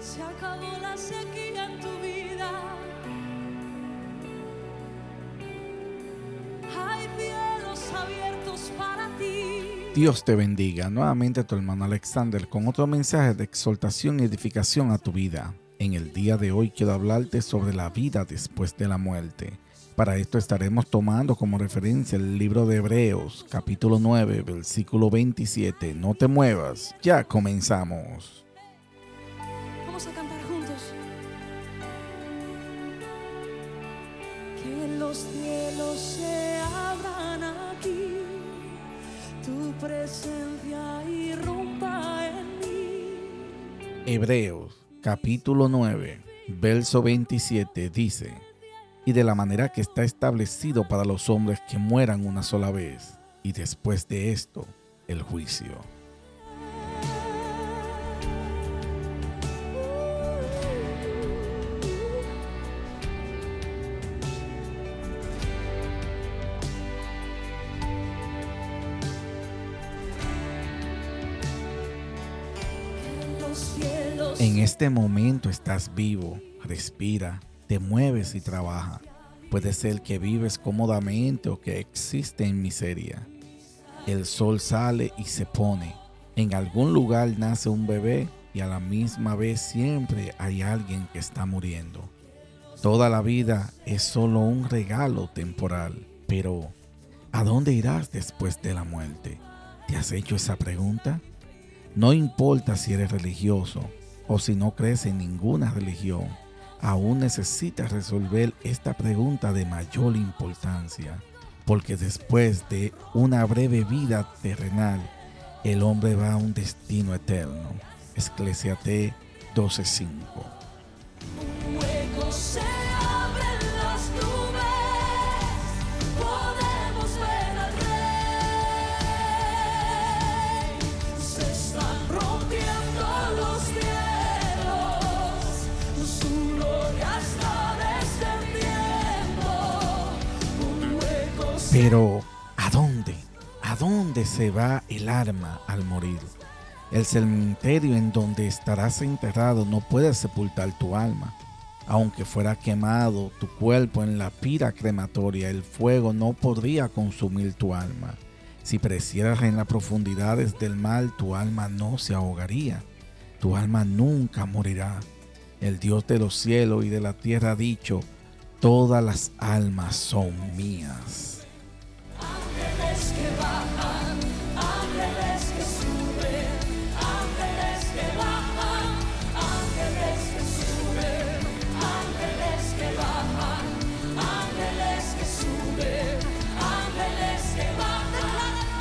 Se acabó la sequía en tu vida. Hay cielos abiertos para ti. Dios te bendiga. Nuevamente tu hermano Alexander con otro mensaje de exaltación y edificación a tu vida. En el día de hoy quiero hablarte sobre la vida después de la muerte. Para esto estaremos tomando como referencia el libro de Hebreos, capítulo 9, versículo 27. No te muevas, ya comenzamos. Los cielos se abran aquí, tu presencia irrumpa en mí. Hebreos, capítulo 9, verso 27 dice, y de la manera que está establecido para los hombres que mueran una sola vez, y después de esto, el juicio. En este momento estás vivo, respira, te mueves y trabaja. Puede ser que vives cómodamente o que existe en miseria. El sol sale y se pone. En algún lugar nace un bebé y a la misma vez siempre hay alguien que está muriendo. Toda la vida es solo un regalo temporal, pero ¿a dónde irás después de la muerte? ¿Te has hecho esa pregunta? No importa si eres religioso o si no crees en ninguna religión, aún necesitas resolver esta pregunta de mayor importancia, porque después de una breve vida terrenal, el hombre va a un destino eterno. Eclesiastés 12:5. Pero, ¿a dónde? ¿A dónde se va el alma al morir? El cementerio en donde estarás enterrado no puede sepultar tu alma. Aunque fuera quemado tu cuerpo en la pira crematoria, el fuego no podría consumir tu alma. Si perecieras en las profundidades del mar, tu alma no se ahogaría. Tu alma nunca morirá. El Dios de los cielos y de la tierra ha dicho, todas las almas son mías.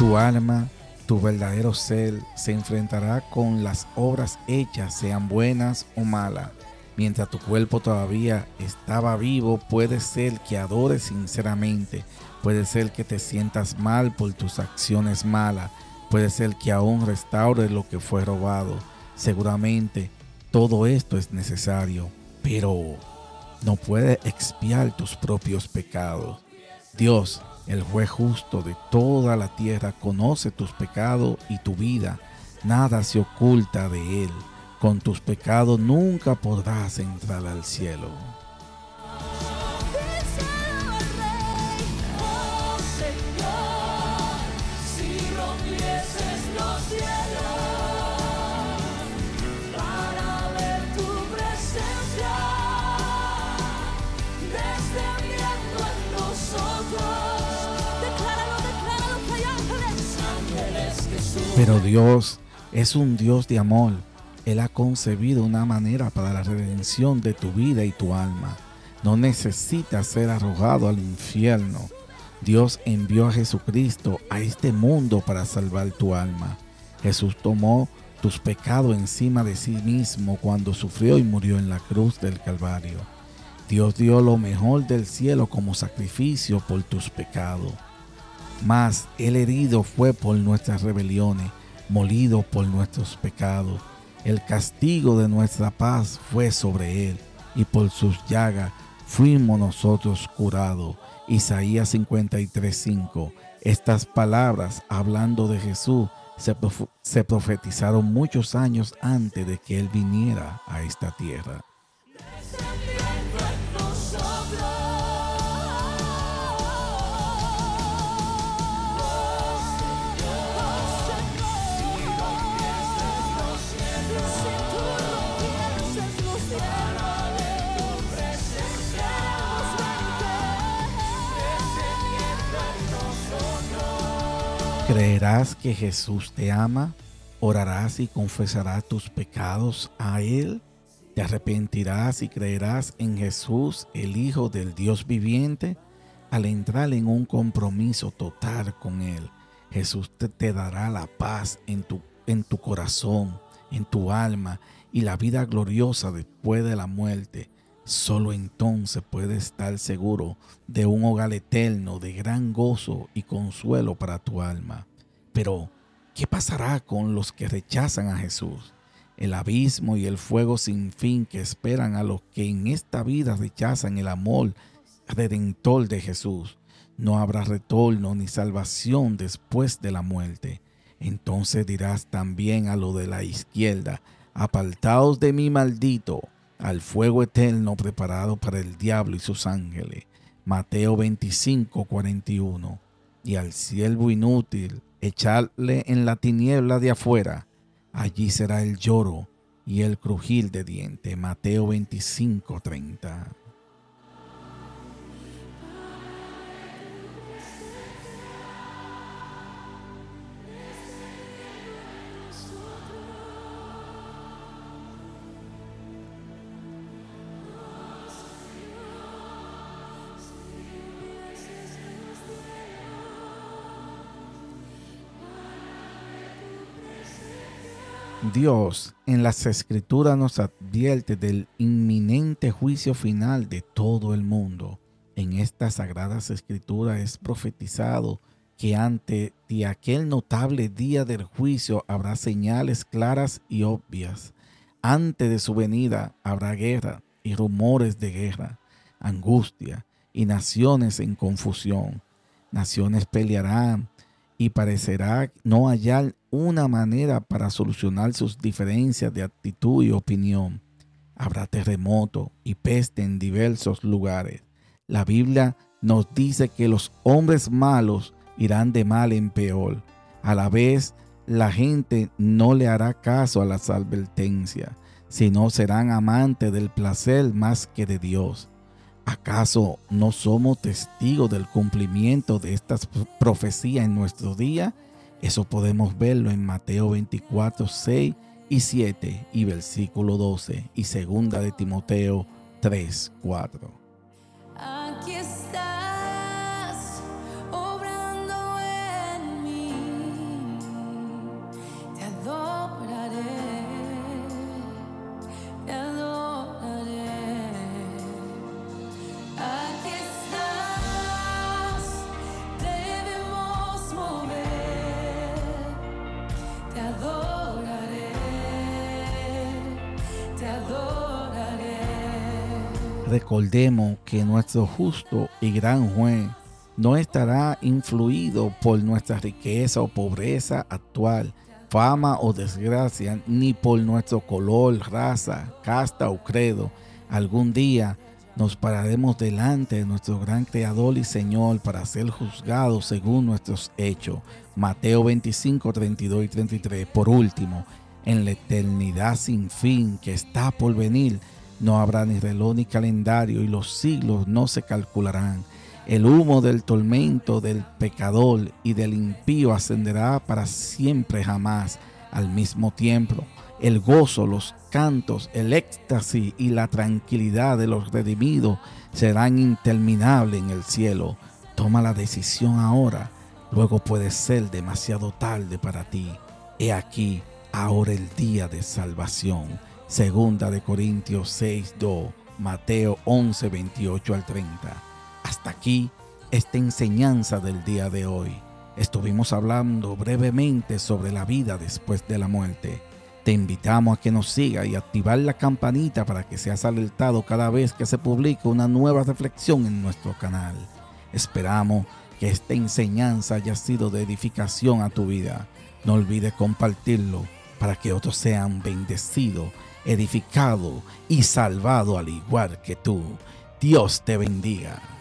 Tu alma, tu verdadero ser, se enfrentará con las obras hechas, sean buenas o malas. Mientras tu cuerpo todavía estaba vivo, puede ser que adores sinceramente, puede ser que te sientas mal por tus acciones malas, puede ser que aún restaures lo que fue robado. Seguramente todo esto es necesario, pero no puede expiar tus propios pecados. Dios, el juez justo de toda la tierra, conoce tus pecados y tu vida. Nada se oculta de él. Con tus pecados nunca podrás entrar al cielo. Pero Dios es un Dios de amor. Él ha concebido una manera para la redención de tu vida y tu alma. No necesitas ser arrojado al infierno. Dios envió a Jesucristo a este mundo para salvar tu alma. Jesús tomó tus pecados encima de sí mismo cuando sufrió y murió en la cruz del Calvario. Dios dio lo mejor del cielo como sacrificio por tus pecados. Mas el herido fue por nuestras rebeliones, molido por nuestros pecados. El castigo de nuestra paz fue sobre él, y por sus llagas fuimos nosotros curados. Isaías 53:5. Estas palabras, hablando de Jesús, se, se profetizaron muchos años antes de que Él viniera a esta tierra. ¿Creerás que Jesús te ama? ¿Orarás y confesarás tus pecados a Él? ¿Te arrepentirás y creerás en Jesús, el Hijo del Dios viviente? Al entrar en un compromiso total con Él, Jesús te, dará la paz en tu, en tu corazón, en tu alma y la vida gloriosa después de la muerte. Solo entonces puedes estar seguro de un hogar eterno de gran gozo y consuelo para tu alma. Pero, ¿qué pasará con los que rechazan a Jesús? El abismo y el fuego sin fin que esperan a los que en esta vida rechazan el amor redentor de Jesús. No habrá retorno ni salvación después de la muerte. Entonces dirás también a lo de la izquierda, apartaos de mí maldito al fuego eterno preparado para el diablo y sus ángeles. Mateo 25, 41. Y al siervo inútil, echarle en la tiniebla de afuera. Allí será el lloro y el crujir de dientes. Mateo 25, 30. Dios en las escrituras nos advierte del inminente juicio final de todo el mundo. En estas sagradas escrituras es profetizado que ante de aquel notable día del juicio habrá señales claras y obvias. Antes de su venida habrá guerra y rumores de guerra, angustia y naciones en confusión. Naciones pelearán y parecerá no hallar una manera para solucionar sus diferencias de actitud y opinión. Habrá terremoto y peste en diversos lugares. La Biblia nos dice que los hombres malos irán de mal en peor. A la vez, la gente no le hará caso a las advertencias, sino serán amantes del placer más que de Dios. ¿Acaso no somos testigos del cumplimiento de estas profecías en nuestro día? Eso podemos verlo en Mateo 24, 6 y 7 y versículo 12 y segunda de Timoteo 3, 4. Recordemos que nuestro justo y gran juez no estará influido por nuestra riqueza o pobreza actual, fama o desgracia, ni por nuestro color, raza, casta o credo. Algún día nos pararemos delante de nuestro gran Creador y Señor para ser juzgados según nuestros hechos. Mateo 25, 32 y 33. Por último, en la eternidad sin fin que está por venir, no habrá ni reloj ni calendario y los siglos no se calcularán. El humo del tormento del pecador y del impío ascenderá para siempre jamás. Al mismo tiempo, el gozo, los cantos, el éxtasis y la tranquilidad de los redimidos serán interminables en el cielo. Toma la decisión ahora, luego puede ser demasiado tarde para ti. He aquí, ahora el día de salvación Segunda de Corintios 6, 2, Mateo 11, 28 al 30. Hasta aquí esta enseñanza del día de hoy. Estuvimos hablando brevemente sobre la vida después de la muerte. Te invitamos a que nos siga y activar la campanita para que seas alertado cada vez que se publique una nueva reflexión en nuestro canal. Esperamos que esta enseñanza haya sido de edificación a tu vida No olvides compartirlo para que otros sean bendecidos, edificados y salvados al igual que tú. Dios te bendiga.